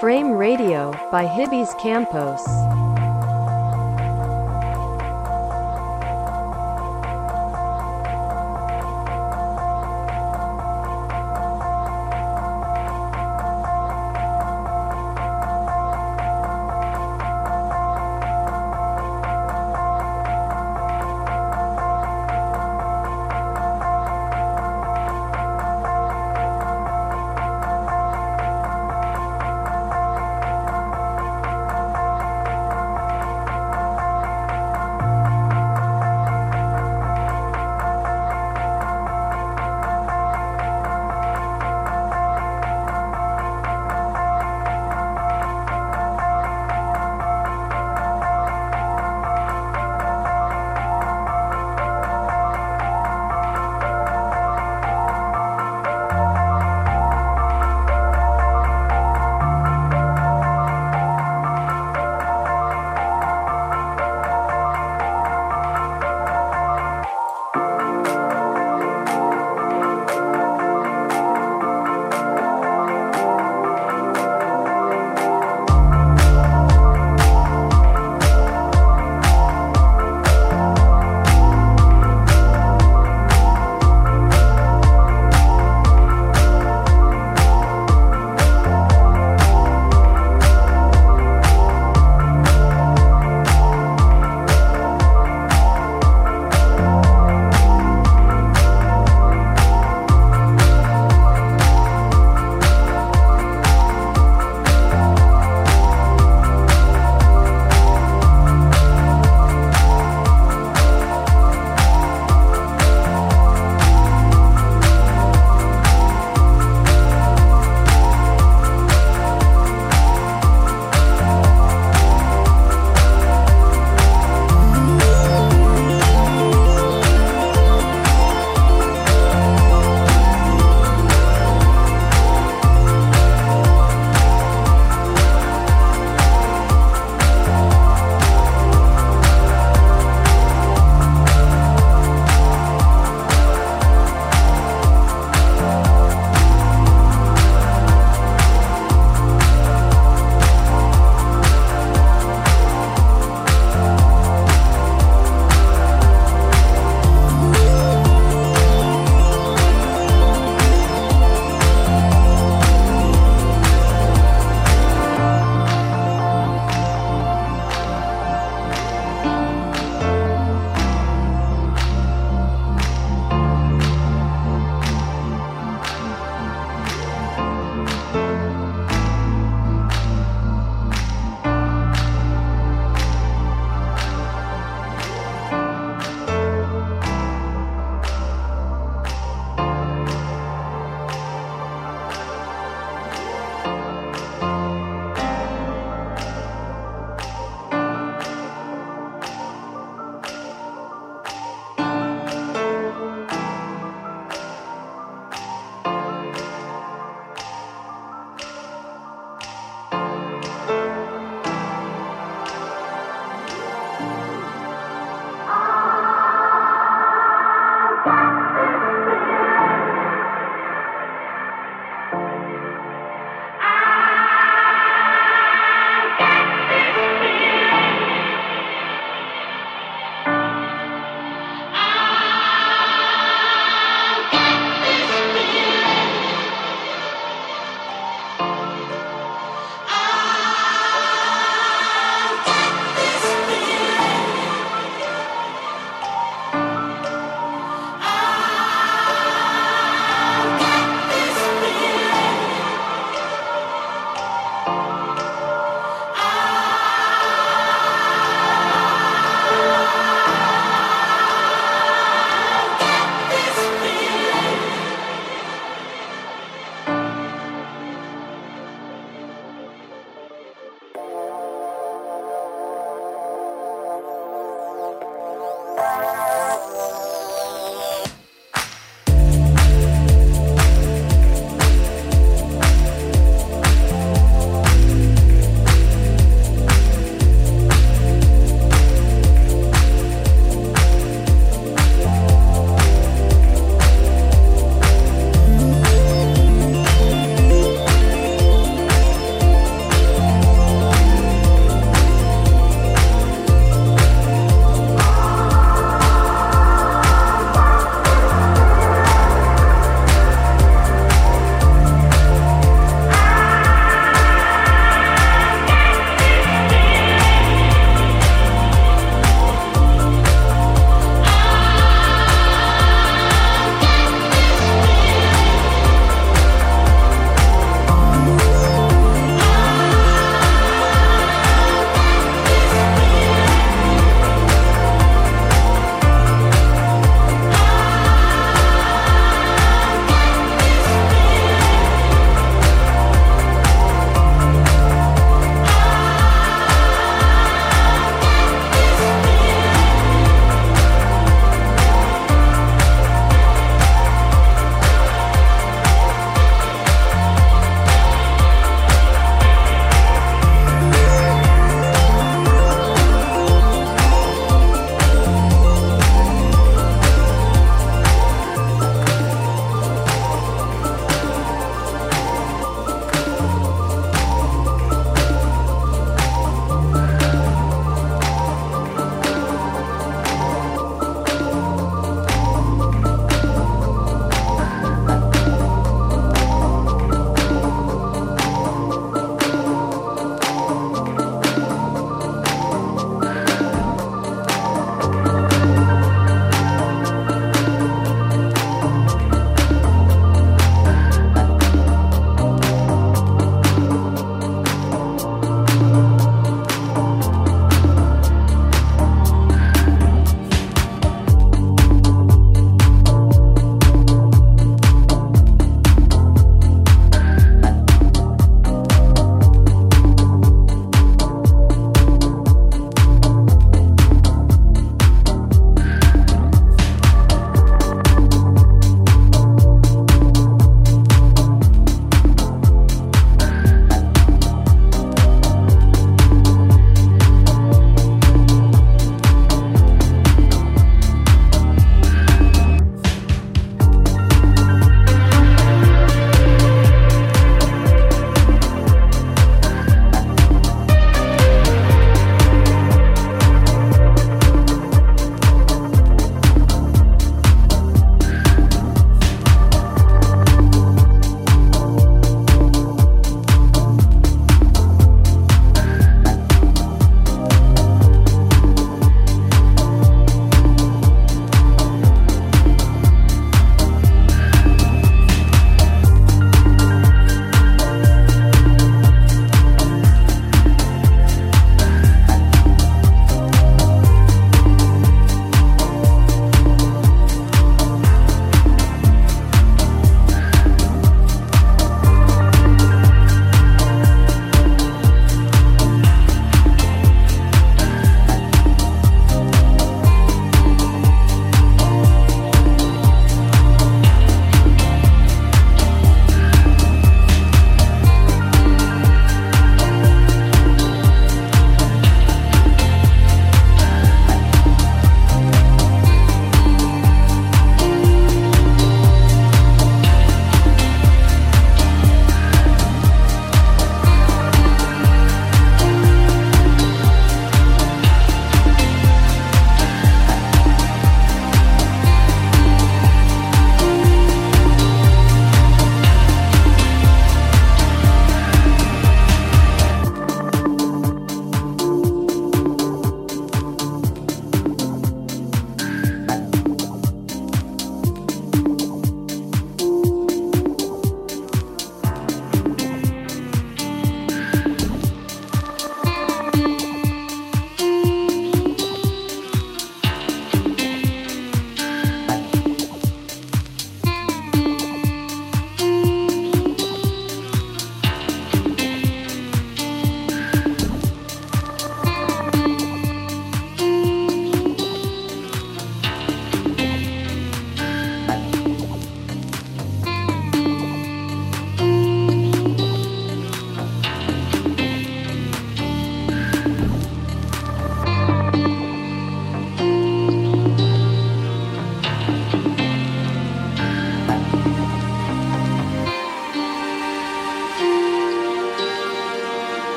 Frame Radio by Hibis Campos.